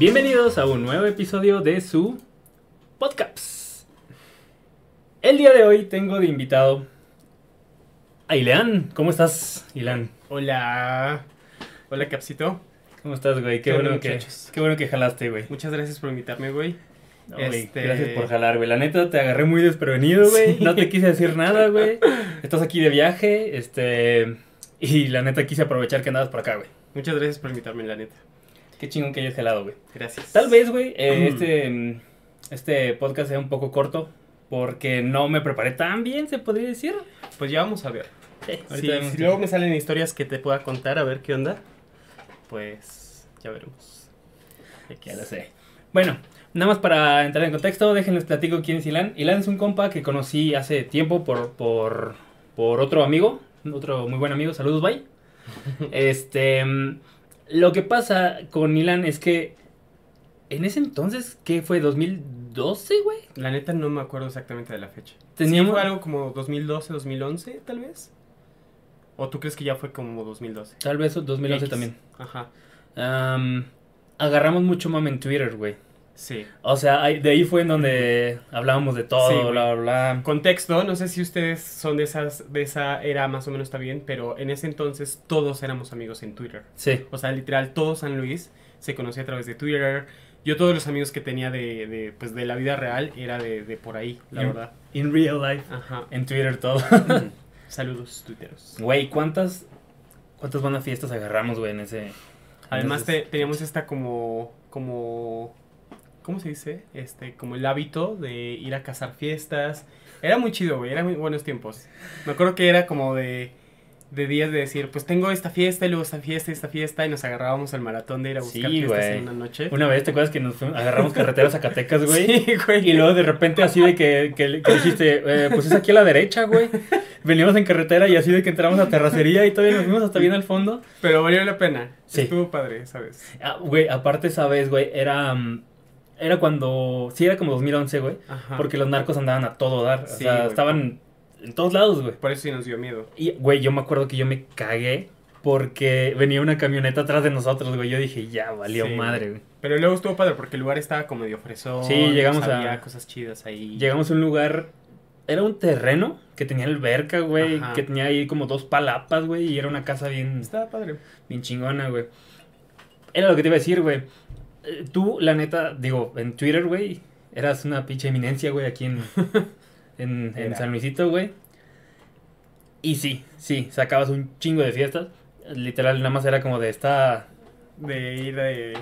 Bienvenidos a un nuevo episodio de su podcast. El día de hoy tengo de invitado a Ileán. ¿Cómo estás, Ileán? Hola. Hola, Capsito. ¿Cómo estás, güey? Qué, ¿Qué bueno que, qué bueno que jalaste, güey. Muchas gracias por invitarme, güey. No, Este- Gracias por jalar, güey. La neta te agarré muy desprevenido, güey. Sí. No te quise decir nada, güey. Estás aquí de viaje, este... Y la neta quise aprovechar que andabas por acá, güey. Muchas gracias por invitarme, la neta. Qué chingón que hayas jalado, güey. Gracias. Tal vez, güey, eh, Mm. este, mm, este podcast sea un poco corto porque no me preparé tan bien, se podría decir. Pues ya vamos a ver. Sí, Si, luego me salen historias que te pueda contar, a ver qué onda, pues ya veremos. Ya lo sé. Bueno, nada más para entrar en contexto, déjenles platico quién es Ilan. Ilan es un compa que conocí hace tiempo por, por, por otro amigo, otro muy buen amigo, saludos, bye. Este, mm, lo que pasa con Ilan es que en ese entonces, ¿qué fue? ¿2012, güey? La neta no me acuerdo exactamente de la fecha. Teníamos- ¿Sí fue algo como 2012, 2011, tal vez? ¿O tú crees que ya fue como 2012? Tal vez 2011 X. también. Ajá. Am, agarramos mucho mame en Twitter, güey. Sí. O sea, de ahí fue en donde hablábamos de todo, Sí, bla, bla, bla. Contexto, no sé si ustedes son de esas de esa era más o menos está bien, pero en ese entonces todos éramos amigos en Twitter. Sí, O sea, literal, todo San Luis se conocía a través de Twitter. Yo todos los amigos que tenía de, de, pues, de la vida real era de, de por ahí, la verdad. in real life. Ajá. En Twitter todo. Saludos, tuiteros. Güey, ¿cuántas, ¿cuántas buenas fiestas agarramos, güey, en ese... Además te- teníamos esta como, como, ¿cómo se dice? Este, como el hábito de ir a cazar fiestas. Era muy chido, güey, eran muy buenos tiempos. Me acuerdo que era como de, de días de decir, pues tengo esta fiesta y luego esta fiesta y esta fiesta y nos agarrábamos al maratón de ir a buscar Sí, fiestas en una noche. Una vez, ¿te acuerdas que nos agarramos carreteras a Zacatecas, güey? Sí, güey. Y luego de repente así de que, que, que dijiste, eh, pues es aquí a la derecha, güey. Veníamos en carretera y así de que entramos a terracería y todavía nos fuimos hasta bien al fondo. Pero valió la pena. Sí. Estuvo padre, ¿sabes? Ah, güey, aparte esa vez, güey, era... mm, Era cuando... Sí, era como 2011, güey. Ajá. Porque los narcos andaban a todo dar. O sea, güey. estaban en todos lados, güey. Por eso sí nos dio miedo. Y, güey, yo me acuerdo que yo me cagué porque venía una camioneta atrás de nosotros, güey. Yo dije, ya, valió Sí, madre, güey. Pero luego estuvo padre porque el lugar estaba como medio fresón. Sí, llegamos a- Había cosas chidas ahí. Llegamos a un lugar... Era un terreno que tenía alberca, güey. Ajá. Que tenía ahí como dos palapas, güey. Y era una casa bien, Estaba padre. bien chingona, güey. Era lo que te iba a decir, güey. Eh, Tú, la neta, digo, en Twitter, güey, eras una pinche eminencia, güey, aquí en, en. San Luisito, güey. Y sí, sí, sacabas un chingo de fiestas. Literal, nada más era como de esta... De ir de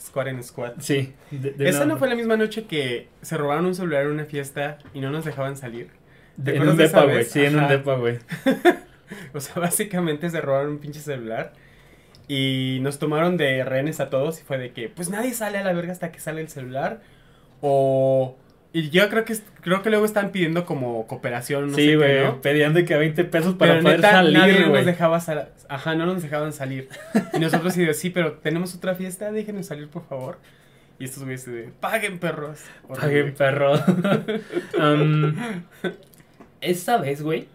squad en squad. Sí. de- de Esa no fue la misma noche que se robaron un celular en una fiesta y no nos dejaban salir. de- ¿te en un depa, güey. Sí, en un depa, güey. O sea, básicamente se robaron un pinche celular y nos tomaron de rehenes a todos y fue de que, pues nadie sale a la verga hasta que sale el celular. O... Y yo creo que creo que luego están pidiendo como cooperación, no sé sí, güey. ¿no? Pedían de que a 20 pesos para Pero poder neta, nadie salir, nos dejaba sal- Ajá, no nos dejaban salir. Y nosotros sí de, sí, pero tenemos otra fiesta, déjenos salir, por favor. Y estos güeyes de, paguen, perros. Paguen, perro. Am, esa vez, güey.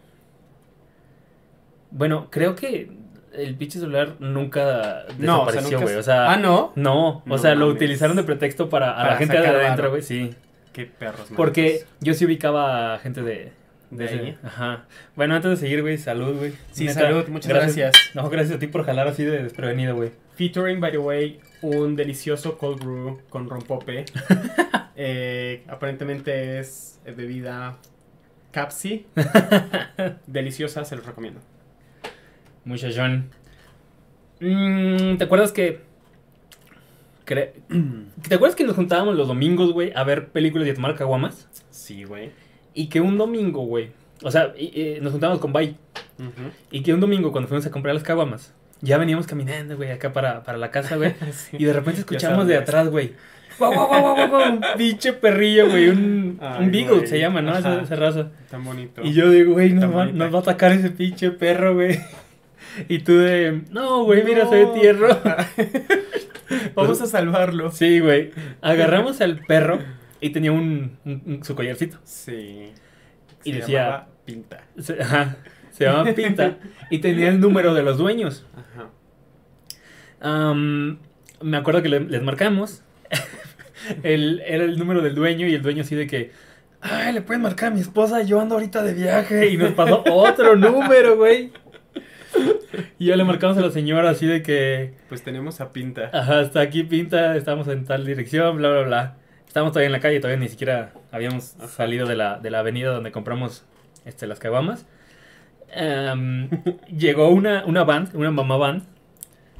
Bueno, creo que el pinche celular nunca No, o sea, desapareció, nunca- güey. O sea, Ah, ¿no? no. O No sea, lo utilizaron de pretexto para a la gente de adentro, güey. Sí. Qué perros, Porque yo sí ubicaba a gente de. ¿De ese- ahí? Ajá. Bueno, antes de seguir, güey, salud, güey. Sí, Neta, salud, muchas gracias. No, gracias a ti por jalar así de desprevenido, güey. Featuring, by the way, un delicioso cold brew con rompope. Eh, aparentemente es bebida Capsi. Deliciosa, se los recomiendo. Muchachón. Mm, ¿Te acuerdas que. cre- ¿Te acuerdas que nos juntábamos los domingos, güey, a ver películas y a tomar caguamas? Sí, güey. Y que un domingo, güey. O sea, y- y nos juntábamos con Bay. Y que un domingo, cuando fuimos a comprar las caguamas, ya veníamos caminando, güey, acá para, para la casa, güey. Sí. Y de repente escuchamos de atrás, güey. Guau, guau, guau, guau, guau, guau, Un pinche perrillo, güey. Un, Ay, un beagle güey. se llama, ¿no? Esa, raza. Tan bonito. Y yo digo, güey, nos va, nos va a atacar ese pinche perro, güey. Y tú de, no, güey, mira, se ve No. tierno. Vamos a salvarlo. Sí, güey. Agarramos al perro y tenía un, un- un- su collarcito. Sí. Y Se decía- llamaba Pinta. Se, ajá, se llamaba Pinta y tenía el número de los dueños. Ajá. Am, me acuerdo que le- les marcamos. el, era el número del dueño y el dueño así de que, ay, le pueden marcar a mi esposa, yo ando ahorita de viaje. Y nos pasó otro número, güey. Y ya le marcamos a la señora así de que, Pues tenemos a Pinta. ajá, hasta aquí pinta, estamos en tal dirección, bla, bla, bla. Estábamos todavía en la calle, todavía ni siquiera habíamos Ajá. salido de la, de la avenida donde compramos este, las caguamas. Em, llegó una, una van, una mamá van,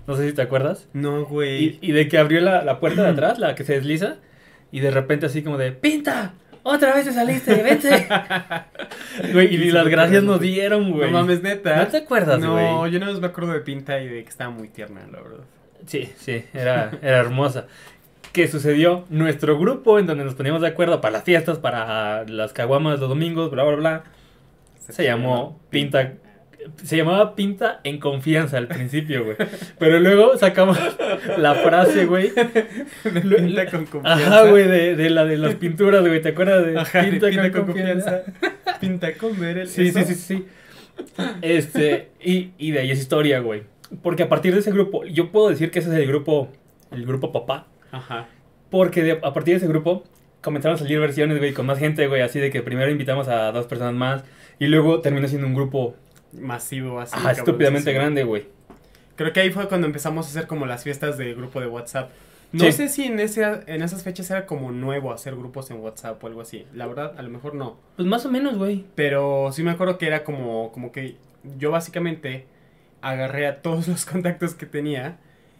no sé si te acuerdas. No, Y, güey. y de que abrió la, la puerta de atrás, la que se desliza, y de repente así como de, ¡Pinta! ¡Otra vez te saliste! ¡Vete! Güey, y ni las gracias nos dieron, güey. No mames, neta. ¿No te acuerdas, No, güey? yo no me acuerdo de Pinta y de que estaba muy tierna, la verdad. Sí, sí, era, era hermosa. ¿Qué sucedió? Nuestro grupo, en donde nos poníamos de acuerdo para las fiestas, para las caguamas los domingos, bla, bla, bla, se llamó Pinta. Se llamaba Pinta en confianza al principio, güey. Pero luego sacamos la frase, güey. De Pinta con confianza. Ajá, güey, de, de la de las pinturas, güey. ¿Te acuerdas de Ajá, de Pinta, con confianza. Pinta con ver el. Sí, sí, eso. sí, sí. Este, y, y de ahí es historia, güey. Porque a partir de ese grupo, yo puedo decir que ese es el grupo, el grupo papá. Ajá. Porque de- a partir de ese grupo comenzaron a salir versiones, güey, con más gente, güey. Así de que primero invitamos a dos personas más. Y luego terminó siendo un grupo Masivo, así. ajá, estúpidamente grande, güey. Creo que ahí fue cuando empezamos a hacer como las fiestas de grupo de WhatsApp. No Sí. sé si en, ese, en esas fechas era como nuevo hacer grupos en WhatsApp o algo así. La verdad, a lo mejor no. Pues más o menos, güey. Pero sí me acuerdo que era como, como que yo básicamente agarré a todos los contactos que tenía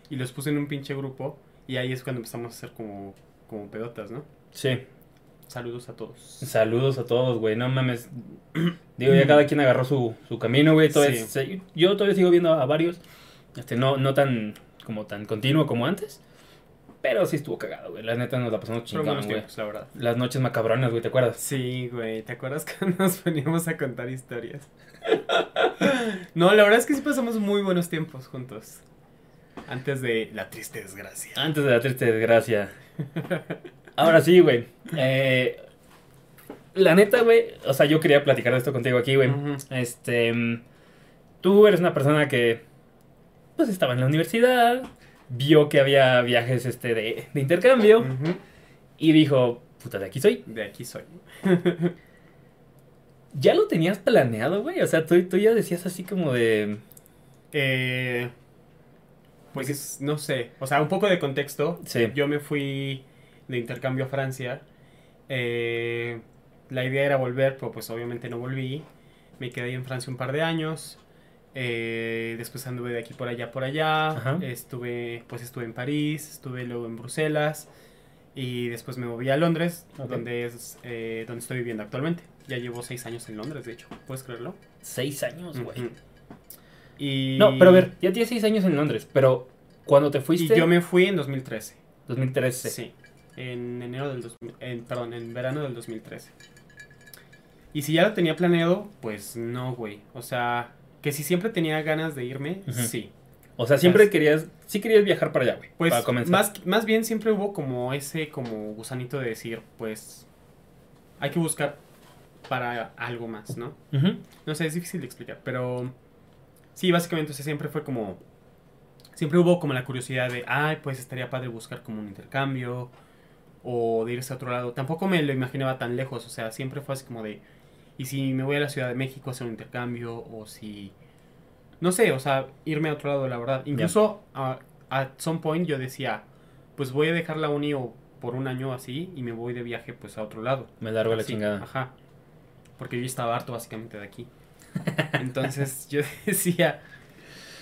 y los puse en un pinche grupo. Y ahí es cuando empezamos a hacer como, como pedotas, ¿no? Sí. Saludos a todos. Saludos a todos, güey. No mames. Digo, ya cada quien agarró su, su camino, güey. Todavía Sí. se- yo todavía sigo viendo a varios. Este, no, no tan como tan continuo como antes. Pero sí estuvo cagado, güey. La neta nos la pasamos buenos güey. la verdad. Las noches macabronas, güey, ¿te acuerdas? Sí, güey, ¿te acuerdas cuando nos poníamos a contar historias? no, la verdad es que sí pasamos muy buenos tiempos juntos. Antes de la triste desgracia. Antes de la triste desgracia. Ahora sí, güey. Eh, la neta, güey. O sea, yo quería platicar de esto contigo aquí, güey. Este. Tú eres una persona que. Pues estaba en la universidad. Vio que había viajes este, de, de intercambio. Y dijo: Puta, de aquí soy. De aquí soy. ¿Ya lo tenías planeado, güey? O sea, tú, tú ya decías así como de. Eh, pues no sé, o sea, un poco de contexto. Sí. Yo me fui de intercambio a Francia. Eh, la idea era volver, pero pues obviamente no volví. Me quedé ahí en Francia un par de años. Eh, después anduve de aquí por allá, por allá. Ajá. Estuve, pues estuve en París, estuve luego en Bruselas. Y después me moví a Londres, donde es eh, donde estoy viviendo actualmente. Ya llevo seis años en Londres, de hecho. ¿Puedes creerlo? Seis años, güey. Y... No, pero a ver, ya tienes seis años en Londres. Pero cuando te Y fuiste. yo me fui en 2013. 2013. Sí. En enero del 2000, en, perdón, en verano del 2013. Y si ya lo tenía planeado, pues no, güey. O sea, que si siempre tenía ganas de irme, sí. O sea, siempre Pues- querías. Sí querías viajar para allá, güey. Pues para comenzar. más, más bien siempre hubo como ese como gusanito de decir, pues hay que buscar para algo más, ¿no? No sé, es difícil de explicar, pero sí, básicamente o sea, siempre fue como, siempre hubo como la curiosidad de, ay, pues estaría padre buscar como un intercambio o de irse a otro lado. Tampoco me lo imaginaba tan lejos, o sea, siempre fue así como de, y si me voy a la Ciudad de México a hacer un intercambio o si, no sé, o sea, irme a otro lado, la verdad. Incluso a at some point yo decía, pues voy a dejar la uni o por un año así y me voy de viaje pues a otro lado. Me largo la chingada. Ajá. Porque yo estaba harto básicamente de aquí. Entonces yo decía,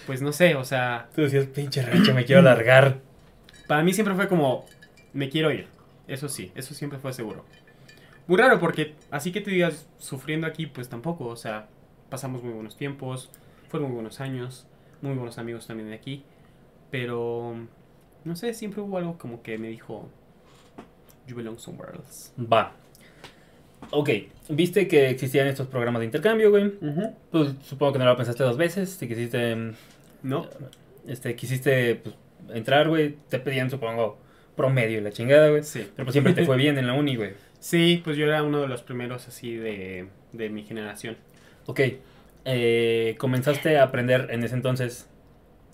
pues no sé, o sea, Tú decías, pinche rancho, me quiero largar. para mí siempre fue como, me quiero ir. Eso sí, eso siempre fue seguro. Muy raro porque así que te digas sufriendo aquí, pues tampoco, o sea, pasamos muy buenos tiempos, fueron muy buenos años, muy buenos amigos también de aquí, pero no sé, siempre hubo algo como que me dijo, you belong somewhere else. Va. Ok, viste que existían estos programas de intercambio, güey. Pues supongo que no lo pensaste dos veces. Si quisiste, mm, ¿No? este, quisiste pues, entrar, güey, te pedían, supongo, promedio y la chingada, güey. Sí. Pero pues siempre te fue bien en la uni, güey. Sí, pues yo era uno de los primeros así de, de mi generación. Ok, eh, comenzaste a aprender en ese entonces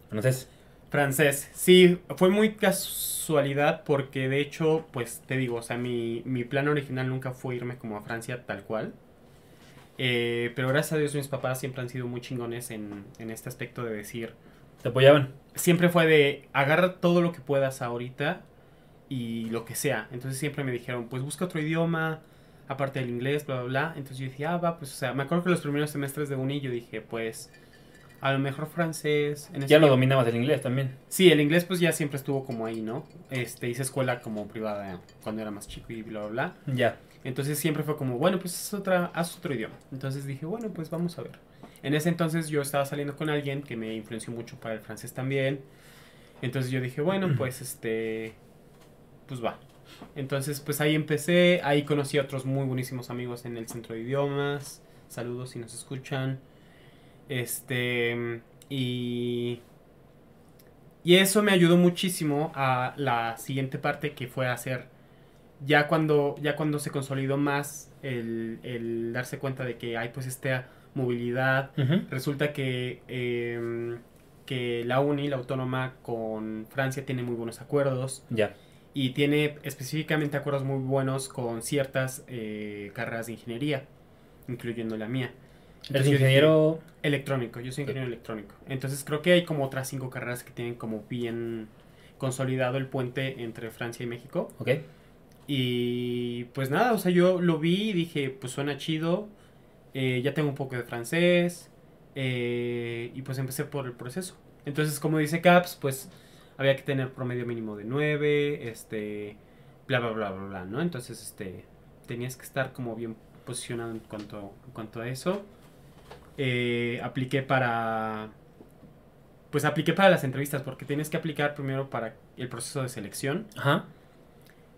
francés. Francés, sí, fue muy casualidad porque de hecho, pues te digo, o sea, mi, mi plan original nunca fue irme como a Francia tal cual. Eh, pero gracias a Dios mis papás siempre han sido muy chingones en, en este aspecto de decir, ¿Te apoyaban? siempre fue de agarra todo lo que puedas ahorita y lo que sea. Entonces siempre me dijeron, pues busca otro idioma, aparte del inglés, bla, bla, bla. Entonces yo dije, ah, va, pues, o sea, me acuerdo que los primeros semestres de uni yo dije, pues, a lo mejor francés. En Ya lo tiempo- dominabas el inglés también. Sí, el inglés pues ya siempre estuvo como ahí, ¿no? Este, hice escuela como privada cuando era más chico y bla, bla, bla. Ya. Entonces siempre fue como, bueno, pues haz, otra, haz otro idioma. Entonces dije, bueno, pues vamos a ver. En ese entonces yo estaba saliendo con alguien que me influenció mucho para el francés también. Entonces yo dije, bueno, pues este, pues va. Entonces pues ahí empecé, ahí conocí a otros muy buenísimos amigos en el centro de idiomas. Saludos si nos escuchan. Este, y... Y eso me ayudó muchísimo a la siguiente parte que fue hacer ya cuando, ya cuando se consolidó más el, el darse cuenta de que hay pues esta movilidad, resulta que, em, que la UNI, la autónoma con Francia, tiene muy buenos acuerdos Ya. Y tiene específicamente acuerdos muy buenos con ciertas eh, carreras de ingeniería, incluyendo la mía. Eres ingeniero. Electrónico, yo soy ingeniero electrónico. Entonces creo que hay como otras cinco carreras que tienen como bien consolidado el puente entre Francia y México. Ok. Y pues nada, o sea, yo lo vi y dije, pues suena chido, eh, ya tengo un poco de francés, eh, y pues empecé por el proceso. Entonces, como dice Caps, pues había que tener promedio mínimo de 9, este, bla, bla, bla, bla, bla, ¿no? Entonces, este, tenías que estar como bien posicionado en cuanto, en cuanto a eso. Eh, apliqué para... Pues apliqué para las entrevistas, porque tienes que aplicar primero para el proceso de selección. Ajá.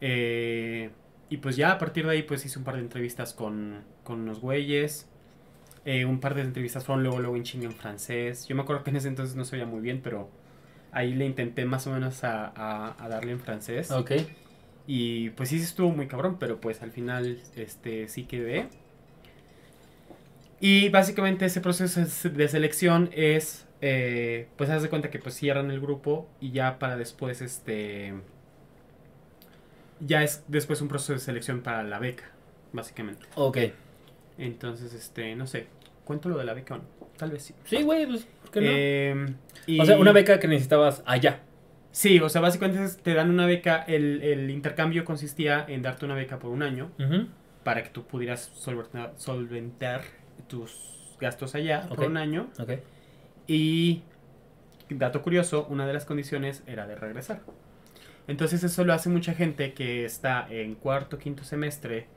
Eh, y pues ya a partir de ahí pues hice un par de entrevistas con, con unos güeyes. Eh, un par de entrevistas fueron luego, luego en chinga en francés. Yo me acuerdo que en ese entonces no sabía muy bien, pero ahí le intenté más o menos a, a- a darle en francés. Ok. Y pues sí, estuvo muy cabrón, pero pues al final este sí quedé. Y básicamente ese proceso de selección es, eh, pues haz de cuenta que pues cierran el grupo y ya para después este... Ya es después un proceso de selección para la beca, básicamente. Ok. Entonces, este, no sé, ¿cuento lo de la beca o no? Tal vez sí. Sí, güey, pues, ¿por qué no? Em, y- O sea, una beca que necesitabas allá. Sí, o sea, básicamente te dan una beca, el, el intercambio consistía en darte una beca por un año para que tú pudieras solventar, solventar tus gastos allá por un año. Y, dato curioso, una de las condiciones era de regresar. Entonces eso lo hace mucha gente que está en cuarto, quinto semestre,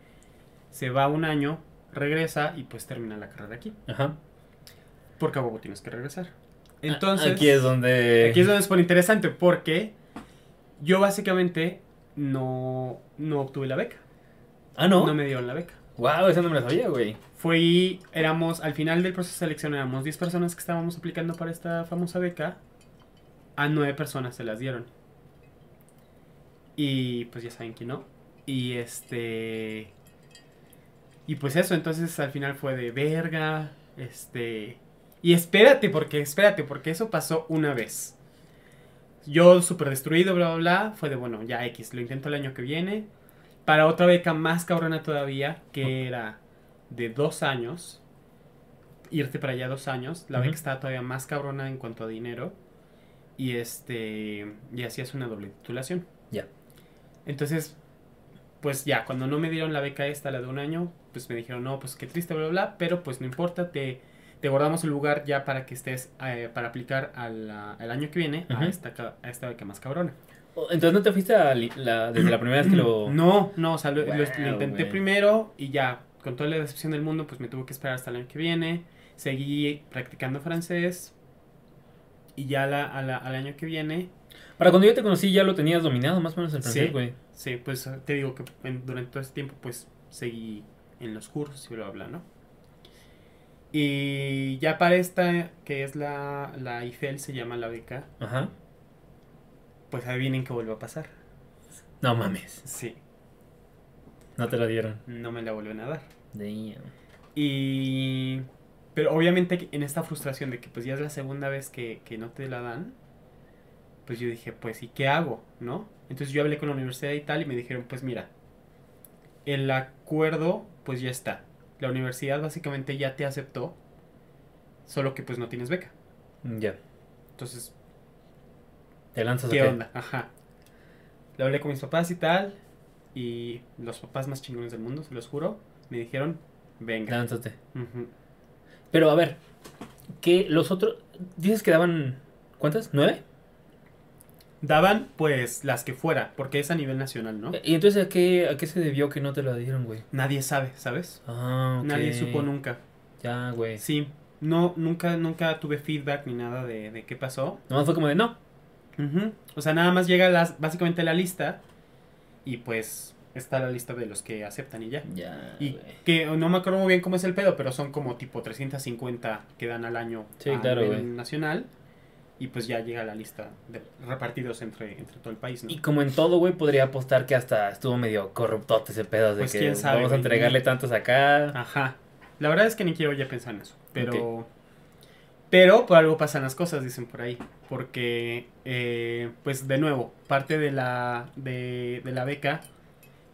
se va un año, regresa y pues termina la carrera aquí. Ajá. Porque a huevo tienes que regresar. Entonces... Aquí es donde. Aquí es donde es por interesante porque yo básicamente no, no obtuve la beca. Ah, no. No me dieron la beca. Wow, esa no me la sabía, güey. Fue, éramos, al final del proceso de selección éramos 10 personas que estábamos aplicando para esta famosa beca. A 9 personas se las dieron. Y pues ya saben que no. Y este... Y pues eso, entonces al final fue de verga. Este... Y espérate, porque espérate, porque eso pasó una vez. Yo súper destruido, bla, bla, bla. Fue de, bueno, ya X, lo intento el año que viene. Para otra beca más cabrona todavía, que era de dos años. Irte para allá dos años. La beca estaba todavía más cabrona en cuanto a dinero. Y este. Y hacías una doble titulación. Ya. Entonces, pues ya, cuando no me dieron la beca esta, la de un año, pues me dijeron, no, pues qué triste, bla, bla, bla. Pero pues no importa, te, te guardamos el lugar ya para que estés, eh, para aplicar al año que viene a, esta, a esta beca más cabrona. Entonces no te fuiste a li- la- desde la primera vez que lo. No, no, o sea, lo, lo- lo intenté primero y ya, con toda la decepción del mundo, pues me tuve que esperar hasta el año que viene. Seguí practicando francés y ya la- a la- al año que viene, Para cuando yo te conocí ya lo tenías dominado más o menos el francés, Sí. güey. sí, pues te digo que en- durante todo ese tiempo, pues seguí en los cursos y bla, bla, bla, ¿no? Y ya para esta, que es la, la IFEL, se llama la beca, Ajá. pues adivinen qué vuelve a pasar. No mames. Sí, No te la dieron. no me la vuelven a dar. Damn. Y... Pero obviamente en esta frustración de que pues ya es la segunda vez que, que no te la dan, pues yo dije, pues, ¿y qué hago? ¿No? Entonces yo hablé con la universidad y tal y me dijeron, pues mira, el acuerdo pues ya está. La universidad básicamente ya te aceptó, solo que pues no tienes beca. Ya. Entonces, ¿Te lanzas ¿qué qué? onda? Ajá. Le hablé con mis papás y tal, y los papás más chingones del mundo, se los juro, me dijeron, venga. Lánzate. Pero a ver, que los otros. Dices que daban. ¿Cuántas? ¿Nueve? Daban pues las que fuera, porque es a nivel nacional, ¿no? ¿Y entonces a qué, a qué se debió que no te lo dieron, güey? Nadie sabe, ¿sabes? Ah, ok. Nadie supo nunca. Ya, güey. Sí, no, nunca, nunca tuve feedback ni nada de, de qué pasó. Nomás fue como de no. Ujú. O sea, nada más llega las, básicamente la lista y pues está la lista de los que aceptan y ya. Ya. Y que no me acuerdo muy bien cómo es el pedo, pero son como tipo 350 que dan al año Sí, a claro, nivel nacional. Y pues ya llega la lista de repartidos entre, entre todo el país, ¿no? Y como en todo, güey, podría apostar que hasta estuvo medio corruptote ese pedo de Pues, que quién sabe, vamos a güey. entregarle tantos acá. Ajá. La verdad es que ni quiero ya pensar en eso. Pero. Pero por algo pasan las cosas, dicen por ahí. Porque, eh, pues de nuevo, parte de la, de, de la beca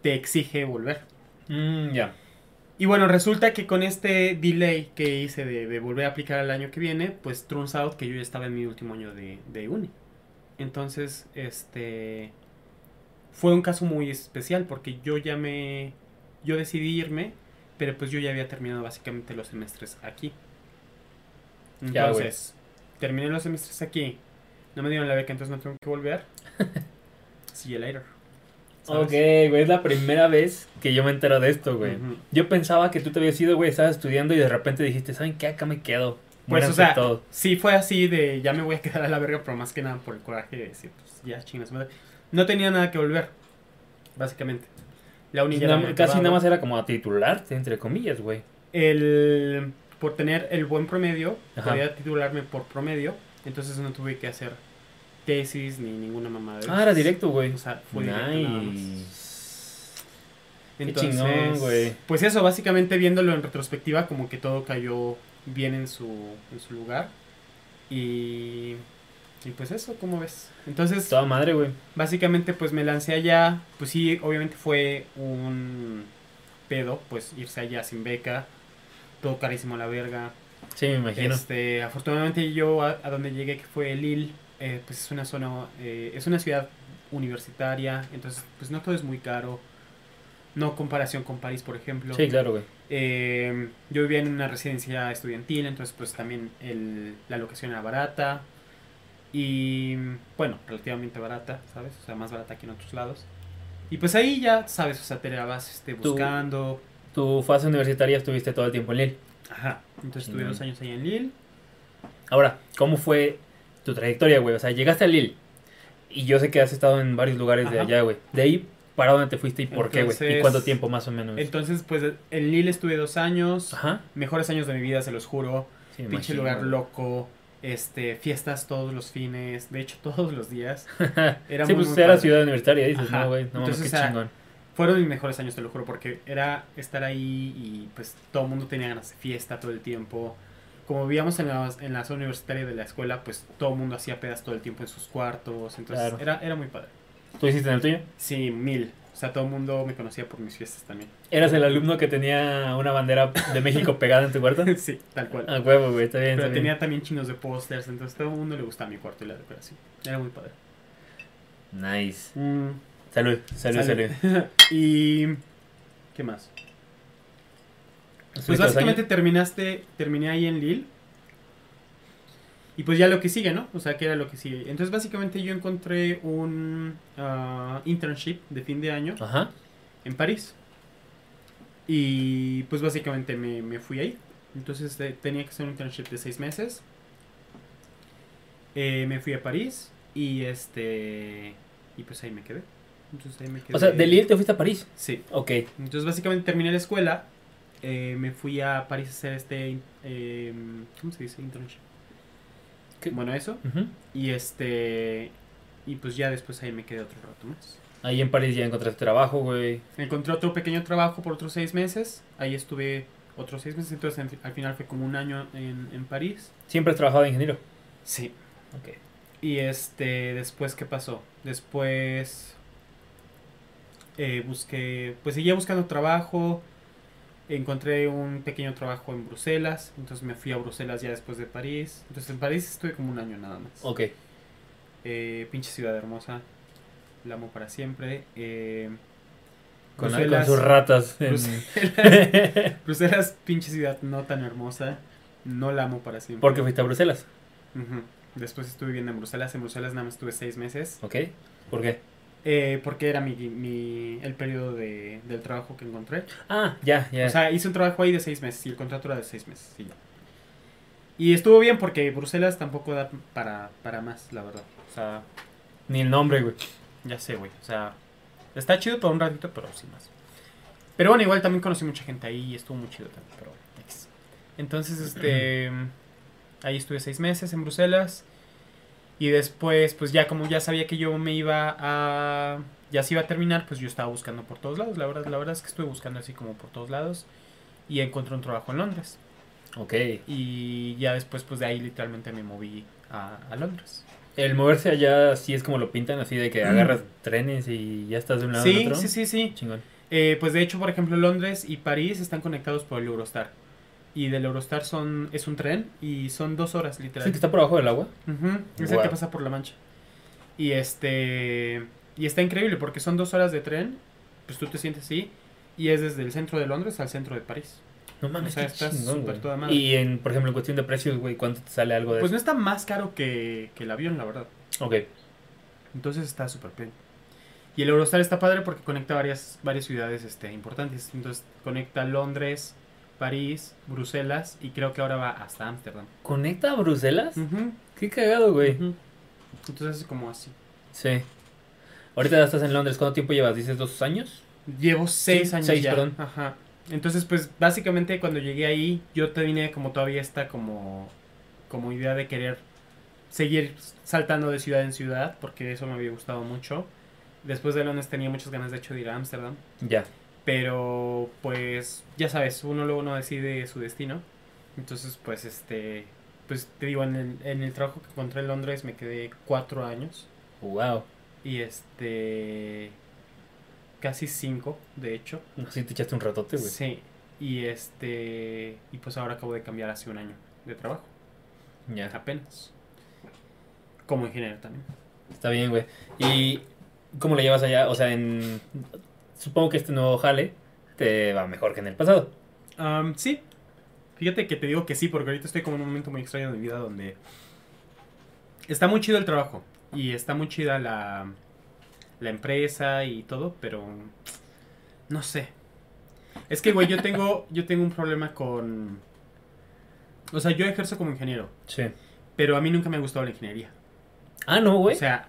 te exige volver. Mm, ya. Y bueno, resulta que con este delay que hice de, de volver a aplicar el año que viene, pues turns out que yo ya estaba en mi último año de, de uni. Entonces, este. Fue un caso muy especial porque yo ya me. Yo decidí irme, pero pues yo ya había terminado básicamente los semestres aquí. Ya. Entonces, terminé los semestres aquí. No me dieron la beca, entonces no tengo que volver. See you later. ¿Sabes? Ok, güey, es la primera vez que yo me entero de esto, güey. Yo pensaba que tú te habías ido, güey, estabas estudiando y de repente dijiste, ¿saben qué? Acá me quedo. Pues, Muéranse o sea, todos. sí fue así de ya me voy a quedar a la verga, pero más que nada por el coraje de decir, pues ya chingas madre. No tenía nada que volver, básicamente. La casi nada más era como a titularte, entre comillas, güey. El, por tener el buen promedio, Ajá. podía titularme por promedio, entonces no tuve que hacer tesis ni ninguna mamada. Ah, era directo, güey. O sea, fue directo nada más. Nice. Qué Entonces, chingón, güey. pues eso, básicamente viéndolo en retrospectiva, como que todo cayó bien en su, en su lugar. Y, y pues eso, ¿cómo ves? Entonces, Toda madre, güey. básicamente pues me lancé allá. Pues sí, obviamente fue un pedo, pues irse allá sin beca. Todo carísimo a la verga. Sí, me imagino. Este, afortunadamente yo a, a donde llegué, que fue Lille, eh, pues es una zona, eh, es una ciudad universitaria, entonces pues no todo es muy caro. No comparación con París, por ejemplo. Sí, claro, güey. Eh, yo vivía en una residencia estudiantil, entonces pues también el, la locación era barata. Y bueno, relativamente barata, ¿sabes? O sea, más barata que en otros lados. Y pues ahí ya, ¿sabes? O sea, te la vas este, buscando. Tu fase universitaria estuviste todo el tiempo en Lille. Ajá. Entonces estuve dos años ahí en Lille. Ahora, ¿cómo fue tu trayectoria, güey? O sea, llegaste a Lille. Y yo sé que has estado en varios lugares de allá, güey. De ahí, ¿para dónde te fuiste y por qué, güey? ¿Y cuánto tiempo más o menos? Entonces, pues en Lille estuve dos años. Ajá. Mejores años de mi vida, se los juro. Sí, Pinche lugar loco. Este, fiestas todos los fines. De hecho, todos los días. Era sí, muy, pues muy era padre. ciudad universitaria, dices, Ajá. ¿no, güey? No mames, qué o sea, chingón. Fueron mis mejores años, te lo juro, porque era estar ahí y pues todo el mundo tenía ganas de fiesta todo el tiempo. Como vivíamos en la, en la zona universitaria de la escuela, pues todo el mundo hacía pedas todo el tiempo en sus cuartos. Entonces Claro. era, era muy padre. ¿Tú hiciste en el tuyo? Sí, mil. O sea, todo el mundo me conocía por mis fiestas también. ¿Eras el alumno que tenía una bandera de México pegada en tu cuarto? sí, tal cual. A huevo, güey, está bien. Pero está bien. tenía también chinos de pósters, entonces todo el mundo le gustaba mi cuarto y la decoración. Era muy padre. Nice. Mm, Salud, salud, Salud. salud. y... ¿Qué más? Pues ¿Estuviste dos básicamente años? terminaste, terminé ahí en Lille. Y pues ya lo que sigue, ¿no? O sea, ¿qué era lo que sigue? Entonces básicamente yo encontré un ah, internship de fin de año Ajá. en París. Y pues básicamente me, me fui ahí. Entonces tenía que hacer un internship de seis meses. Eh, me fui a París y este... Y pues ahí me quedé. Entonces ahí me quedé. O sea, de Lille te fuiste a París. Sí. Ok. Entonces básicamente terminé la escuela. Eh, me fui a París a hacer este... eh, ¿Cómo se dice? Internship. ¿Qué? Bueno, eso. Y este... Y pues ya después ahí me quedé otro rato más. Ahí en París ya encontraste trabajo, güey. Encontré otro pequeño trabajo por otros seis meses. Ahí estuve otros seis meses. Entonces al final fue como un año en, en París. Siempre has trabajado de ingeniero. Sí. Ok. Y este, después, ¿qué pasó? Después eh, busqué, pues seguía buscando trabajo. Encontré un pequeño trabajo en Bruselas. Entonces me fui a Bruselas ya después de París. Entonces en París estuve como un año nada más. Ok. Eh, pinche ciudad hermosa. La amo para siempre. Eh, Con, Bruselas- con sus ratas. en- Bruselas, Bruselas, pinche ciudad no tan hermosa. No la amo para siempre. ¿Por qué fuiste a Bruselas? Ujú. Después estuve viviendo en Bruselas. En Bruselas nada más estuve seis meses. Ok. ¿Por qué? Eh, porque era mi, mi, el periodo de, del trabajo que encontré. Ah, ya, ya. O sea, hice un trabajo ahí de seis meses y el contrato era de seis meses. Y, ya. y estuvo bien porque Bruselas tampoco da para, para más, la verdad. O sea, Ni el nombre, güey. ya sé, güey. O sea, está chido por un ratito, pero sin más. Pero bueno, igual también conocí mucha gente ahí y estuvo muy chido también, pero. Entonces, este. ahí estuve seis meses en Bruselas. Y después, pues ya como ya sabía que yo me iba a. Ya se iba a terminar, pues yo estaba buscando por todos lados. La verdad, la verdad es que estuve buscando así como por todos lados. Y encontré un trabajo en Londres. Ok. Y ya después, pues de ahí literalmente me moví a, a Londres. El moverse allá sí es como lo pintan, así de que agarras trenes y ya estás de un lado Sí, al otro. sí, sí, sí. Chingón. Eh, pues de hecho, por ejemplo, Londres y París están conectados por el Eurostar. Y del Eurostar son es un tren y son dos horas, ¿Es el literal. que está por abajo del agua? Ujú, Es el que pasa por la mancha. Y este. Y está increíble porque son dos horas de tren. Pues tú te sientes así. Y es desde el centro de Londres al centro de París. No mames, O sea, qué está chingón, súper toda madre. Y en, por ejemplo, en cuestión de precios, güey, ¿cuánto te sale algo de Pues no está más caro que, que el avión, la verdad. Ok. Entonces está súper bien. Y el Eurostar está padre porque conecta varias, varias ciudades este, importantes. Entonces conecta Londres, París, Bruselas y creo que ahora va hasta Ámsterdam. ¿Conecta a Bruselas? Ujú, Qué cagado, güey. ujú. Entonces es como así. Sí. Ahorita ya estás en Londres. ¿Cuánto tiempo llevas? ¿Dices dos años? Llevo seis Sí, años seis, ya. perdón. Ajá. Entonces, pues, básicamente cuando llegué ahí, yo tenía como todavía esta como, como idea de querer seguir saltando de ciudad en ciudad, porque eso me había gustado mucho. Después de Londres tenía muchas ganas, de hecho, de ir a Ámsterdam. Ya. Pero, pues, ya sabes, uno luego no decide su destino. Entonces, pues, este, pues te digo, en el, en el trabajo que encontré en Londres me quedé cuatro años. Wow. Y este, casi cinco, de hecho. Así te echaste un ratote, güey. Sí. Y este, y pues ahora acabo de cambiar hace un año de trabajo, Ya. apenas. Como ingeniero también. Está bien, güey. ¿Y cómo lo llevas allá? O sea, en... Supongo que este nuevo jale te va mejor que en el pasado. Am, sí. Fíjate que te digo que sí, porque ahorita estoy como en un momento muy extraño de mi vida donde está muy chido el trabajo y está muy chida la, la empresa y todo, pero no sé. Es que, güey, yo tengo, yo tengo un problema con... O sea, yo ejerzo como ingeniero, Sí. pero a mí nunca me ha gustado la ingeniería. Ah, no, güey. O sea,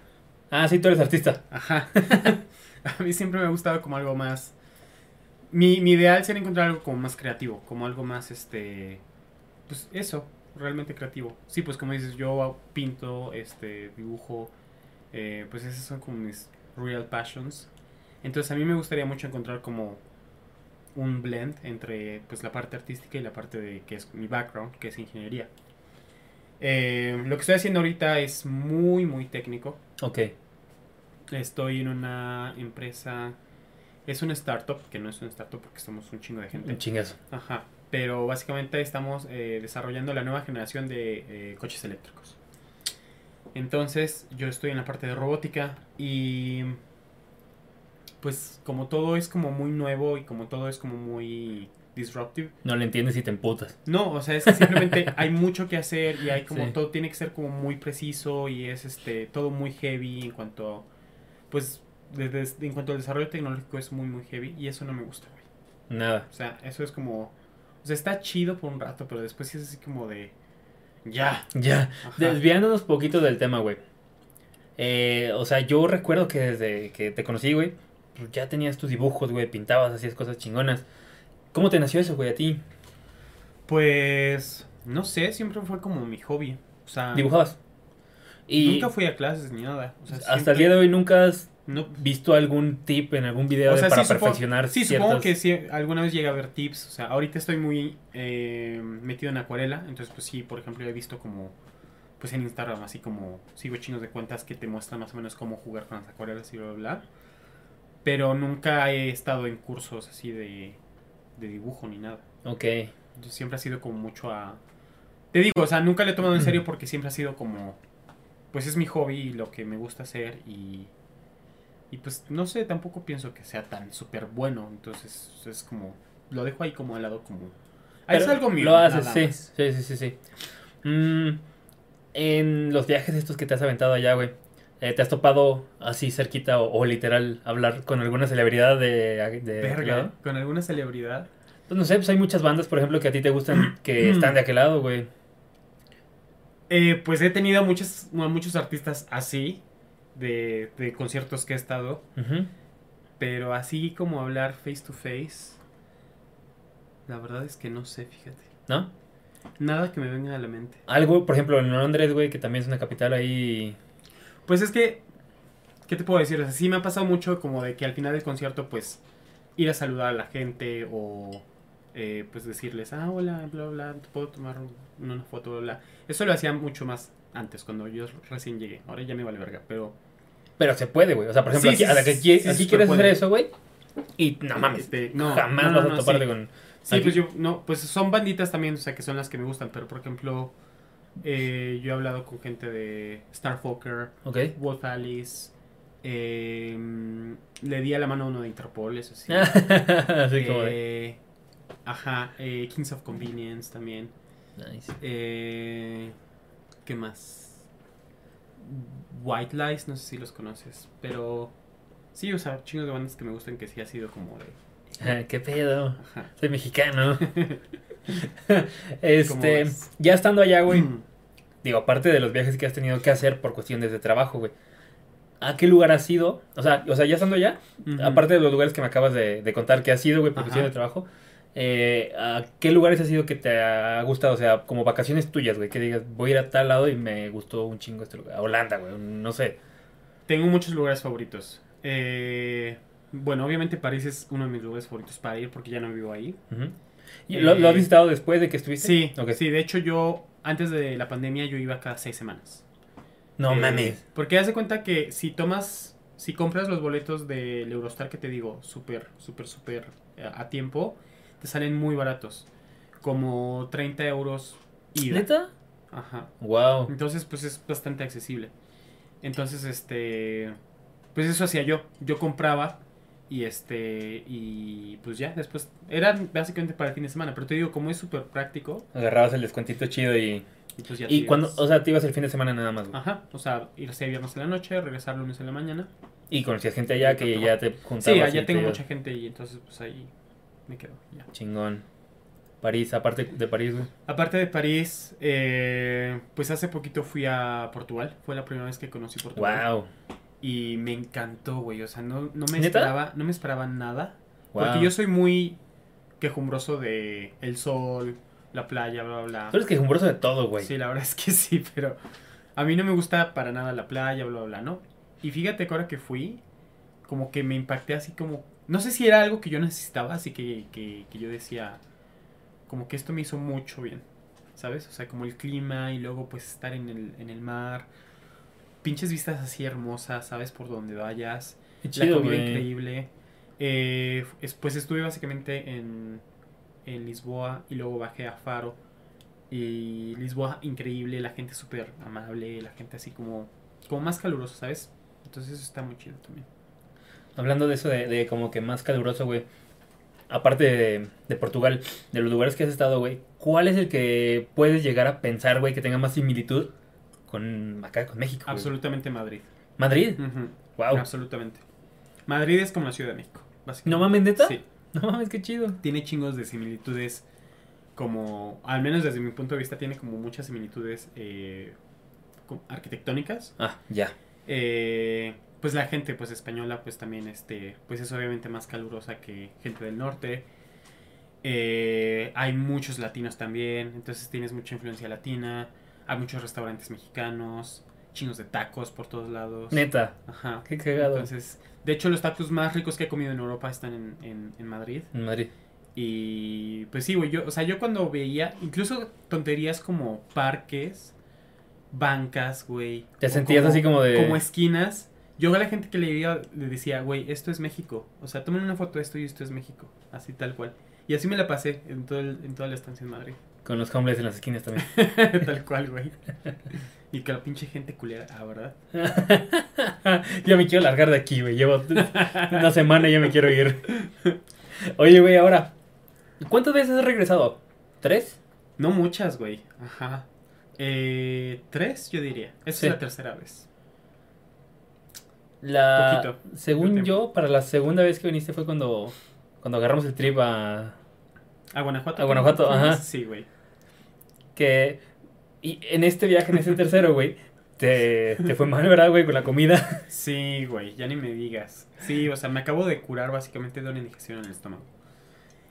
ah, sí, tú eres artista. Ajá. a mí siempre me ha gustado como algo más. Mi, mi ideal sería encontrar algo como más creativo, como algo más este. Pues eso, realmente creativo. Sí, pues como dices, yo pinto, este, dibujo. eh, pues esas son como mis real passions. Entonces a mí me gustaría mucho encontrar como un blend entre pues la parte artística y la parte de que es mi background, que es ingeniería. Eh, lo que estoy haciendo ahorita es muy, muy técnico. Ok. Estoy en una empresa. Es una startup, que no es una startup porque somos un chingo de gente. Un chingazo. Ajá. Pero básicamente estamos eh, desarrollando la nueva generación de eh, coches eléctricos. Entonces, yo estoy en la parte de robótica y. Pues, como todo es como muy nuevo y como todo es como muy disruptive. No le entiendes y te emputas. No, o sea, es que simplemente hay mucho que hacer y hay como Sí. todo tiene que ser como muy preciso y es este todo muy heavy en cuanto pues desde en cuanto al desarrollo tecnológico es muy muy heavy y eso no me gusta, güey. Nada. O sea, eso es como o sea, está chido por un rato, pero después sí es así como de ya. Ya. Ajá. Desviándonos poquito del tema, güey. Eh, o sea, yo recuerdo que desde que te conocí, güey, pues ya tenías tus dibujos, güey, pintabas, hacías cosas chingonas. ¿Cómo te nació eso, güey, a ti? Pues no sé, siempre fue como mi hobby. O sea, ¿Dibujabas? Y nunca fui a clases ni nada. O sea, hasta el día de hoy nunca has no visto algún tip en algún video O de- sea, para sí, supongo- perfeccionar Sí, ciertas... supongo que sí, alguna vez llegué a ver tips. O sea, ahorita estoy muy eh, metido en acuarela. Entonces, pues sí, por ejemplo, he visto como pues en Instagram, así como sigo chinos de cuentas que te muestran más o menos cómo jugar con las acuarelas y bla, bla, bla. Pero nunca he estado en cursos así de, de dibujo ni nada. Ok. Yo siempre ha sido como mucho a... Te digo, o sea, nunca le he tomado en serio porque siempre ha sido como... Pues es mi hobby y lo que me gusta hacer y... Y pues no sé, tampoco pienso que sea tan súper bueno. Entonces es como... Lo dejo ahí como al lado como... Ah, es Pero algo mío. Lo haces, sí. Sí, sí, sí, sí. Mm, en los viajes estos que te has aventado allá, güey, eh, ¿te has topado así cerquita o, o literal hablar con alguna celebridad de, Verga, con alguna celebridad. Pues no sé, pues hay muchas bandas, por ejemplo, que a ti te gustan que están de aquel lado, güey. Eh, pues he tenido muchos, muchos artistas así, de, de conciertos que he estado, pero así como hablar face to face, la verdad es que no sé, fíjate. ¿No? Nada que me venga a la mente. Algo, por ejemplo, en Londres, güey, que también es una capital ahí. Pues es que, ¿qué te puedo decir? O sea, sí me ha pasado mucho como de que al final del concierto, pues, ir a saludar a la gente o, eh, pues, decirles, ah, hola, bla, bla, ¿te puedo tomar un- una foto, bla, bla. Eso lo hacía mucho más antes, cuando yo recién llegué. Ahora ya me vale verga, pero... Pero se puede, güey. O sea, por ejemplo, Sí, aquí, sí, a la que sí, aquí quieres hacer eso, güey. Y no mames. Este, no, jamás no, no, vas a toparte con. Sí, aquí- pues yo, no, pues son banditas también, o sea, que son las que me gustan, pero por ejemplo, eh, yo he hablado con gente de Starfucker, Ok. Wolf Alice, eh, le di a la mano a uno de Interpol, eso sí. Así como de. Ajá, eh, Kings of Convenience también. Nice. Eh, ¿Qué más? White Lies, no sé si los conoces, pero sí, o sea, chingos de bandas que me gustan que sí ha sido como de... Ah, ¿Qué pedo? Ajá. Soy mexicano. ¿Cómo este. Ya estando allá, güey. Mm. Digo, aparte de los viajes que has tenido que hacer por cuestiones de trabajo, güey. ¿A qué lugar has ido? O sea, o sea ya estando allá, aparte de los lugares que me acabas de, de contar que has ido, güey, por Ajá. cuestiones de trabajo, eh, ¿a qué lugares has ido que te ha gustado? O sea, como vacaciones tuyas, güey, que digas, voy a ir a tal lado y me gustó un chingo este lugar. A Holanda, güey, no sé. Tengo muchos lugares favoritos. Eh, bueno, obviamente París es uno de mis lugares favoritos para ir porque ya no vivo ahí. ¿Y ¿Lo, lo has Eh, visitado después de que estuviste? Sí, sí, de hecho yo, antes de la pandemia, yo iba cada seis semanas. No Eh, mames. Porque haz de cuenta que si tomas, si compras los boletos del Eurostar que te digo, súper, súper, súper eh, a tiempo, te salen muy baratos. Como 30 euros ida. ¿Neta? Ajá. Wow. Entonces, pues es bastante accesible. Entonces, este, pues eso hacía yo. Yo compraba y este, y pues ya, después, era básicamente para el fin de semana, pero te digo, como es súper práctico, Agarrabas el descuentito chido y... y pues ya te Y cuando, o sea, te ibas el fin de semana nada más, güey. Ajá, o sea, irse viernes en la noche, regresar lunes en la mañana. Y conocías gente allá que ya te juntabas. Sí, allá te tengo mucha gente y entonces pues ahí me quedo, ya. Chingón. París, aparte de París, güey. Aparte de París, eh, pues hace poquito fui a Portugal, fue la primera vez que conocí Portugal. Wow. Y me encantó, güey. O sea, no, no me ¿Neta? esperaba, no me esperaba nada. wow. Porque yo soy muy quejumbroso de el sol, la playa, bla, bla, bla. Tú eres quejumbroso de todo, güey. Sí, la verdad es que sí, pero a mí no me gusta para nada la playa, bla, bla, bla, ¿no? Y fíjate que ahora que fui, como que me impacté así como... No sé si era algo que yo necesitaba, así que, que, que yo decía, como que esto me hizo mucho bien, ¿sabes? O sea, como el clima y luego pues estar en el, en el mar, pinches vistas así hermosas, ¿sabes? Por donde vayas, la comida increíble. Eh, es- pues estuve básicamente en, en Lisboa y luego bajé a Faro. Y Lisboa increíble, la gente súper amable, la gente así como, como más calurosa, ¿sabes? Entonces eso está muy chido también. Hablando de eso de, de como que más caluroso, güey. Aparte de, de Portugal, de los lugares que has estado, güey, ¿cuál es el que puedes llegar a pensar, güey, que tenga más similitud con acá, con México? güey? Absolutamente Madrid. ¿Madrid? Wow. Absolutamente. Madrid es como la Ciudad de México. básicamente. ¿No mames, neta? Sí. No mames, qué chido. Tiene chingos de similitudes como, al menos desde mi punto de vista, tiene como muchas similitudes eh, arquitectónicas. Ah, ya. Eh, pues la gente pues española pues también este pues es obviamente más calurosa que gente del norte. Eh, hay muchos latinos también, entonces tienes mucha influencia latina. Hay muchos restaurantes mexicanos, chinos de tacos por todos lados. Neta. Ajá. Qué cagado. Entonces, de hecho los tacos más ricos que he comido en Europa están en, en, en Madrid. En Madrid. Y pues sí, güey, yo, o sea, yo cuando veía, incluso tonterías como parques, bancas, güey. Te sentías así como de- Como esquinas. Yo a la gente que le le decía, güey, esto es México. O sea, tomen una foto de esto y esto es México. Así tal cual. Y así me la pasé en, todo el- en toda la estancia en Madrid. Con los homeless en las esquinas también. tal cual, güey. Y que la pinche gente culera, ah, ¿verdad? ya me quiero largar de aquí, güey. Llevo una semana y ya me quiero ir. Oye, güey, ahora, ¿cuántas veces has regresado? ¿Tres? No muchas, güey. Ajá. Eh, tres, yo diría. Esa Sí. es la tercera vez. La, Poquito. según yo, para la segunda vez que viniste fue cuando, cuando agarramos el trip a... ¿A Guanajuato? A Guanajuato, ajá. Sí, güey. Que... Y en este viaje, en este tercero, güey, te, te fue mal, ¿verdad, güey? Con la comida. Sí, güey, ya ni me digas. Sí, o sea, me acabo de curar básicamente de una indigestión en el estómago.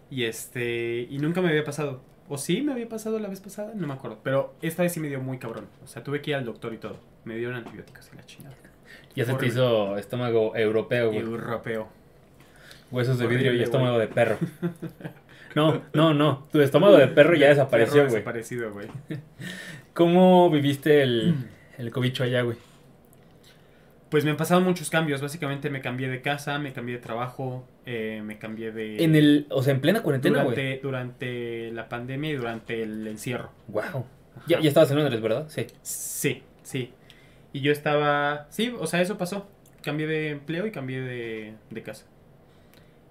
Y este, y nunca me había pasado. O sí, me había pasado la vez pasada, no me acuerdo. Pero esta vez sí me dio muy cabrón. O sea, tuve que ir al doctor y todo. Me dieron antibióticos y la chingada. Ya se te hizo estómago europeo, güey. Europeo. Huesos de vidrio y estómago de perro. No, no, no. Tu estómago de perro ya desapareció, güey. Desaparecido, güey. ¿Cómo viviste el, el cobicho allá, güey? Pues me han pasado muchos cambios. Básicamente me cambié de casa, me cambié de trabajo, eh, me cambié de... En el, o sea, en plena cuarentena, güey. durante, durante la pandemia y durante el encierro. Wow. Ya, ya estabas en Londres, ¿verdad? Sí. Sí, sí. Y yo estaba... Sí, o sea, eso pasó. Cambié de empleo y cambié de, de casa.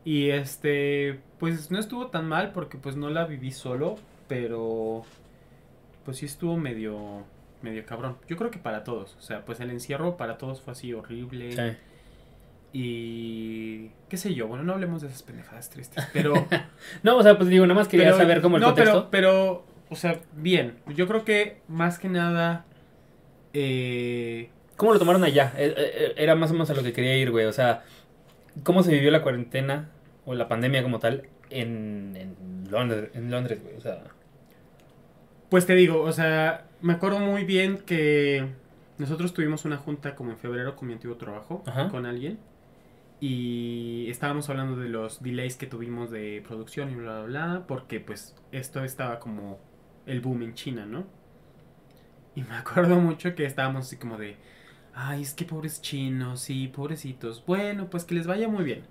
Y este, pues no estuvo tan mal porque pues no la viví solo, pero pues sí estuvo medio, medio cabrón. Yo creo que para todos, o sea, pues el encierro para todos fue así horrible. Sí. Y qué sé yo, bueno, no hablemos de esas pendejadas tristes, pero... No, o sea, pues digo, nada más quería pero- saber cómo el no, contexto. Pero, pero, o sea, bien. Yo creo que más que nada... Eh, ¿Cómo lo tomaron allá? Eh, eh, Era más o menos a lo que quería ir, güey. O sea, ¿cómo se vivió la cuarentena o la pandemia como tal en, en Londres, en Londres, güey? O sea, Pues te digo, o sea, me acuerdo muy bien que nosotros tuvimos una junta como en febrero con mi antiguo trabajo, Ajá. con alguien, y estábamos hablando de los delays que tuvimos de producción y bla, bla, bla, porque pues esto estaba como el boom en China, ¿no? Y me acuerdo mucho que estábamos así como de, ay, es que pobres chinos, sí, pobrecitos, bueno, pues que les vaya muy bien.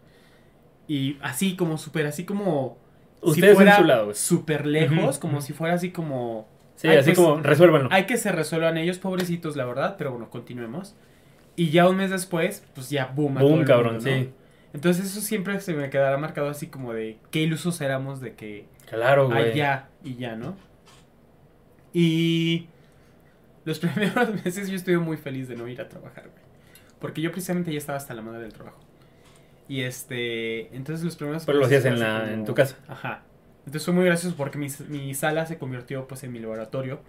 Y así como súper, así como... Ustedes en su lado, güey. súper lejos, como si fuera así como... sí, así pues, como resuélvanlo. Hay que se resuelvan ellos, pobrecitos, la verdad, pero bueno, continuemos. Y ya un mes después, pues ya, boom. Boom, cabrón, mundo, ¿no? sí. Entonces eso siempre se me quedará marcado así como de qué ilusos éramos de que Claro, güey. allá y ya, ¿no? Y los primeros meses yo estuve muy feliz de no ir a trabajar, güey. Porque yo precisamente ya estaba hasta la madre del trabajo. Y este, entonces los primeros Pero lo hacías en la- como- en tu casa. Ajá. Entonces fue muy gracioso porque mi, mi sala se convirtió pues en mi laboratorio.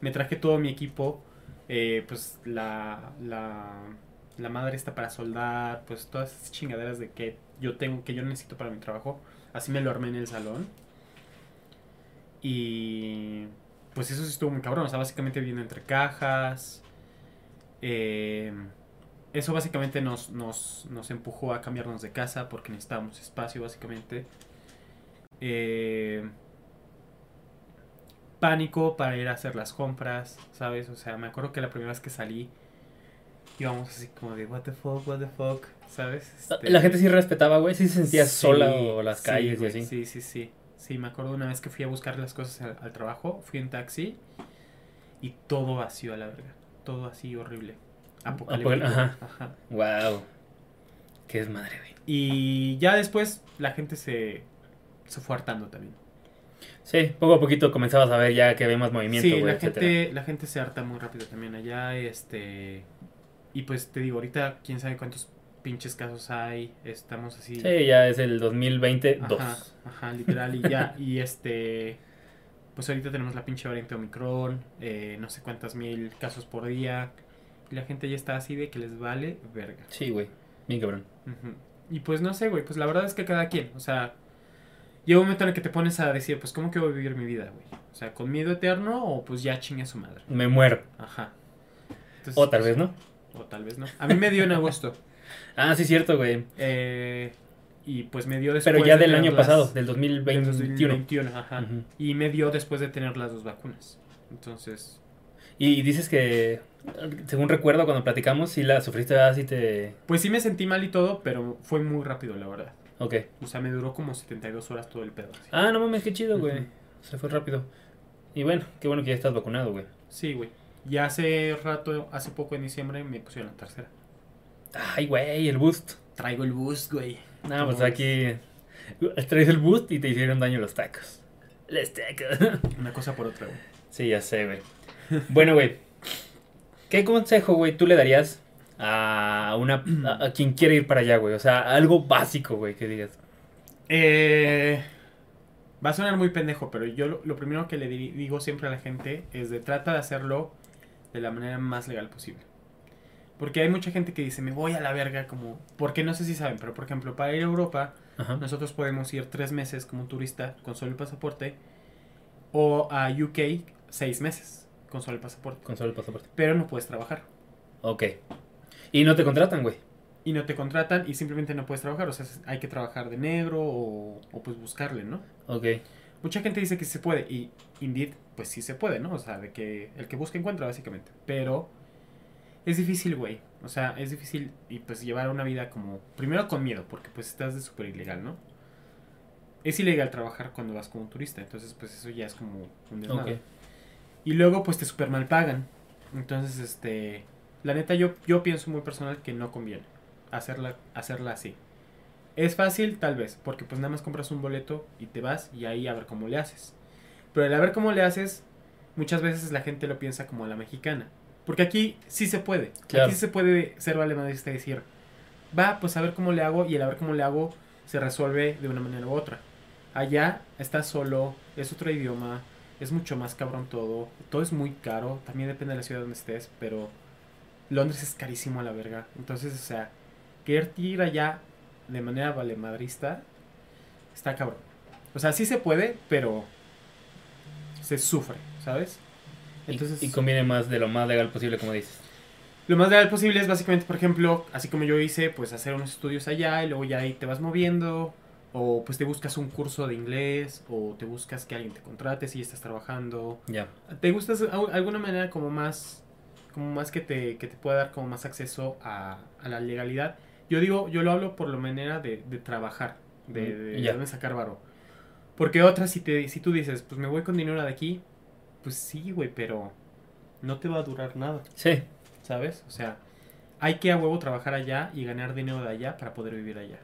Me traje todo mi equipo, eh, pues la, la, la madre está para soldar, pues todas esas chingaderas de que yo tengo, que yo necesito para mi trabajo. Así me lo armé en el salón. Y pues eso sí estuvo muy cabrón. O sea, básicamente viendo entre cajas. Eh, eso básicamente nos, nos, nos empujó a cambiarnos de casa porque necesitábamos espacio, básicamente. Eh, pánico para ir a hacer las compras, ¿sabes? O sea, me acuerdo que la primera vez que salí íbamos así como de what the fuck, what the fuck, ¿sabes? Este, La gente sí respetaba, güey. Sí se sentía sí, sola o las sí, calles y así. Sí, sí, sí. Sí, me acuerdo una vez que fui a buscar las cosas al, al trabajo, fui en taxi y todo vacío a la verga. Todo así horrible. Apocalíptico. ajá. Ajá. Wow. Qué es madre, güey. Y ya después la gente se, se fue hartando también. Sí, poco a poquito comenzabas a ver ya que había más movimiento, Sí, güey, la etcétera. gente, la gente se harta muy rápido también allá, este... Y pues te digo, ahorita quién sabe cuántos pinches casos hay, estamos así... Sí, ya es el 2020 2. Ajá, ajá, literal, y ya, y este... Pues ahorita tenemos la pinche variante Omicron, eh, no sé cuántas mil casos por día, y la gente ya está así de que les vale verga. Sí, güey. Bien cabrón. Y pues no sé, güey, pues la verdad es que cada quien, o sea, llega un momento en el que te pones a decir, pues ¿cómo quiero vivir mi vida, güey? O sea, con miedo eterno o pues ya chingue a su madre. Me muero. Ajá. Entonces, O tal pues, vez no. O tal vez no. A mí me dio en agosto. Ah, sí, cierto, güey. eh, y pues me dio después Pero ya de del año pasado, del del 2021. 2021, ajá. Ujú. Y me dio después de tener las dos vacunas. Entonces, Y dices que, según recuerdo cuando platicamos, sí la sufriste, así te... Pues sí me sentí mal y todo, pero fue muy rápido, la verdad. Ok. O sea, me duró como 72 horas todo el pedo. así. Ah, no mames, qué chido, güey. Ujú. Se fue rápido. Y bueno, qué bueno que ya estás vacunado, güey. Sí, güey. Ya hace rato, hace poco en diciembre, me pusieron la tercera. Ay, güey, el boost. Traigo el boost, güey. No, pues ¿Cómo aquí traes el boost y te hicieron daño los tacos. Los tacos. Una cosa por otra, güey. sí, ya sé, güey. Bueno, güey. ¿Qué consejo, güey, tú le darías a una a, a quien quiere ir para allá, güey? O sea, algo básico, güey, que digas. Eh, va a sonar muy pendejo, pero yo lo, lo primero que le di- digo siempre a la gente es de trata de hacerlo de la manera más legal posible. Porque hay mucha gente que dice, me voy a la verga, como... Porque no sé si saben, pero por ejemplo, para ir a Europa, Ajá. nosotros podemos ir tres meses como turista con solo el pasaporte, o a UK seis meses con solo el pasaporte. Con solo el pasaporte. Pero no puedes trabajar. Ok. Y no te contratan, güey. Y no te contratan y simplemente no puedes trabajar. O sea, hay que trabajar de negro o, o pues buscarle, ¿no? Ok. Mucha gente dice que sí se puede y indeed, pues sí se puede, ¿no? O sea, de que el que busca encuentra básicamente. Pero es difícil, güey. O sea, es difícil y pues llevar una vida como primero con miedo, porque pues estás de súper ilegal, ¿no? Es ilegal trabajar cuando vas como turista, entonces pues eso ya es como un desmadre. Y luego pues te súper mal pagan. Entonces, este, la neta yo yo pienso muy personal que no conviene hacerla hacerla así. Es fácil, tal vez, porque pues nada más compras un boleto y te vas y ahí a ver cómo le haces. Pero el a ver cómo le haces, muchas veces la gente lo piensa como a la mexicana. Porque aquí sí se puede. Claro. Aquí sí se puede ser valemadrista y decir, va, pues a ver cómo le hago y el a ver cómo le hago se resuelve de una manera u otra. Allá estás solo, es otro idioma, es mucho más cabrón todo, todo es muy caro, también depende de la ciudad donde estés, pero Londres es carísimo a la verga. Entonces, o sea, querer ir allá de manera valemadrista está cabrón. O sea, sí se puede, pero se sufre, ¿sabes? Entonces, y, conviene más de lo más legal posible, como dices. Lo más legal posible es básicamente, por ejemplo, así como yo hice, pues hacer unos estudios allá y luego ya ahí te vas moviendo. O pues te buscas un curso de inglés o te buscas que alguien te contrate si estás trabajando. Ya. ¿Te gustas al- alguna manera como más, como más que te, que te pueda dar como más acceso a, a la legalidad? Yo digo, yo lo hablo por la manera de, de trabajar, de, Mm, de, ya. de sacar varo. Porque otras, si, te, si tú dices, pues me voy con dinero de aquí, pues sí, güey, pero no te va a durar nada. Sí. ¿Sabes? O sea, hay que a huevo trabajar allá y ganar dinero de allá para poder vivir allá.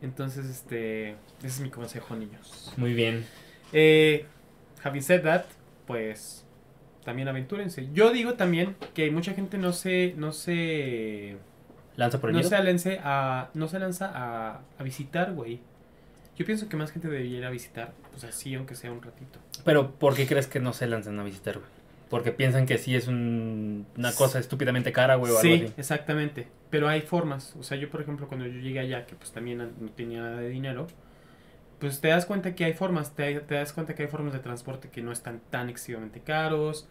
Entonces, este, ese es mi consejo, niños. Muy bien. Eh, having said that, pues también aventúrense. Yo digo también que mucha gente no se, no se, Lanza por el no miedo. se lanza a, no se lanza a, a visitar, güey. Yo pienso que más gente debería ir a visitar, pues así, aunque sea un ratito. Pero, ¿por qué crees que no se lanzan a visitar, güey? Porque piensan que sí es un- una cosa estúpidamente cara, güey, o sí, algo así. exactamente. Pero hay formas. O sea, yo, por ejemplo, cuando yo llegué allá, que pues también no tenía nada de dinero, pues te das cuenta que hay formas. Te, te das cuenta que hay formas de transporte que no están tan excesivamente caros,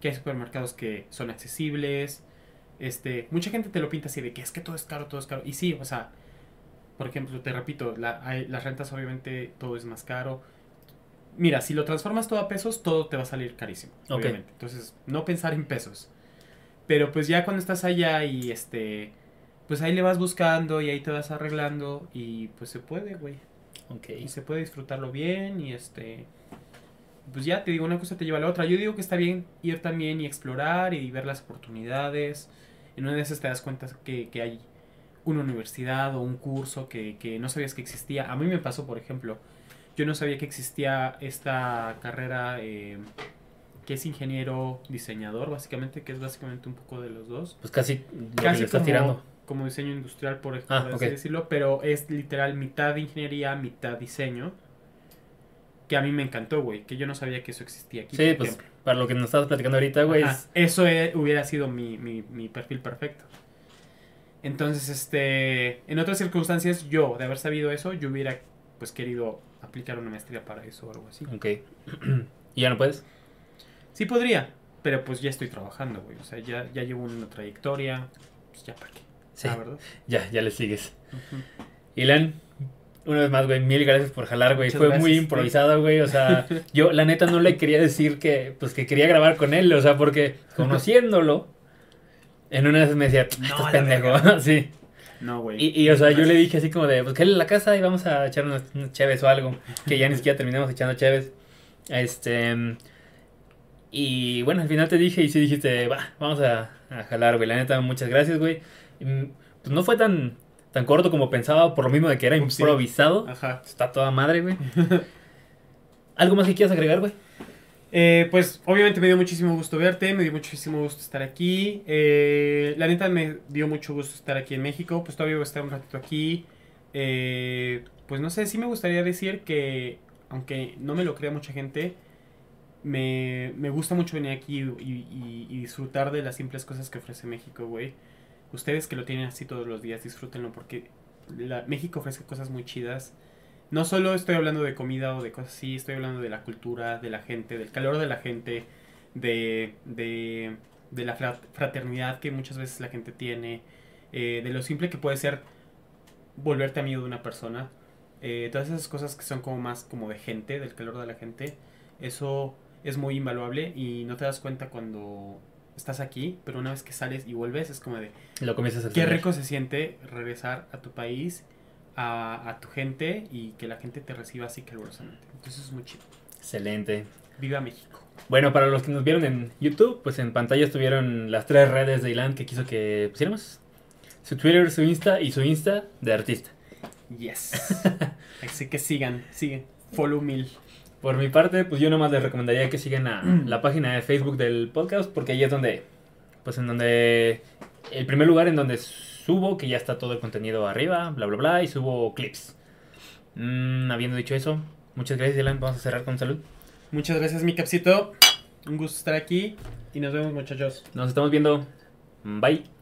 que hay supermercados que son accesibles. Este, mucha gente te lo pinta así de que es que todo es caro, todo es caro. Y sí, o sea, por ejemplo, te repito, la, hay- las rentas obviamente todo es más caro. Mira, si lo transformas todo a pesos, todo te va a salir carísimo, obviamente. Entonces, no pensar en pesos. Pero pues ya cuando estás allá y este, pues ahí le vas buscando y ahí te vas arreglando y pues se puede, güey. Ok. Y se puede disfrutarlo bien y este, pues ya te digo, una cosa te lleva a la otra. Yo digo que está bien ir también y explorar y ver las oportunidades. En una de esas te das cuenta que, que hay una universidad o un curso que, que no sabías que existía. A mí me pasó, por ejemplo, yo no sabía que existía esta carrera eh, que es ingeniero diseñador, básicamente, que es básicamente un poco de los dos. Pues casi Casi como, tirando. como diseño industrial, por, por Ah, decirlo, pero es literal mitad ingeniería, mitad diseño. Que a mí me encantó, güey, que yo no sabía que eso existía aquí. Sí, por pues ejemplo. para lo que nos estabas platicando ahorita, güey. Es- Eso eh, hubiera sido mi, mi, mi perfil perfecto. Entonces, este, en otras circunstancias, yo, de haber sabido eso, yo hubiera, pues, querido aplicar una maestría para eso o algo así. Ok. ¿Y ya no puedes? Sí podría, pero pues ya estoy trabajando, güey. O sea, ya, ya llevo una trayectoria, pues ya para qué, Sí. la verdad. Ya, ya le sigues. Ilan, Una vez más, güey, mil gracias por jalar, güey. Muchas Fue gracias, muy improvisado, güey. O sea, yo la neta no le quería decir que, pues que quería grabar con él, o sea, porque conociéndolo, en una vez me decía, No, pendejo, sí. No, güey. Y, y, o sea, yo le dije así como de, pues a la casa y vamos a echar unas, unas cheves o algo. Que ya ni siquiera terminamos echando cheves. Este. Y bueno, al final te dije y sí dijiste, va, vamos a, a jalar, güey. La neta, muchas gracias, güey. Pues no fue tan, tan corto como pensaba, por lo mismo de que era sí. improvisado. Ajá. Está toda madre, güey. ¿Algo más que quieras agregar, güey? Eh, pues obviamente me dio muchísimo gusto verte, me dio muchísimo gusto estar aquí. Eh, la neta me dio mucho gusto estar aquí en México, pues todavía voy a estar un ratito aquí. Eh, pues no sé, sí me gustaría decir que, aunque no me lo crea mucha gente, me, me gusta mucho venir aquí y, disfrutar de las simples cosas que ofrece México, güey. Ustedes que lo tienen así todos los días, disfrútenlo porque México ofrece cosas muy chidas. No solo estoy hablando de comida o de cosas así, estoy hablando de la cultura, de la gente, del calor de la gente, de, de, de la fra- fraternidad que muchas veces la gente tiene, eh, de lo simple que puede ser volverte amigo de una persona. eh, todas esas cosas que son como más como de gente, del calor de la gente, eso es muy invaluable y no te das cuenta cuando estás aquí, pero una vez que sales y vuelves es como de, Lo comienzas a Qué rico se siente regresar a tu país, a, a tu gente y que la gente te reciba así calurosamente. Entonces es muy chido. Excelente. Viva México. Bueno, para los que nos vieron en YouTube, pues en pantalla estuvieron las tres redes de Ilan que quiso que pusiéramos. Su Twitter, su Insta y su Insta de artista. Yes. así que sigan, sigan. Follow mil. Por mi parte, pues yo nomás les recomendaría que sigan a la página de Facebook del podcast, porque ahí es donde, pues en donde, el primer lugar en donde subo, que ya está todo el contenido arriba, bla, bla, bla, y subo clips. Mm, habiendo dicho eso, muchas gracias, Dylan. Vamos a cerrar con salud. Muchas gracias, mi capsito. Un gusto estar aquí y nos vemos, muchachos. Nos estamos viendo. Bye.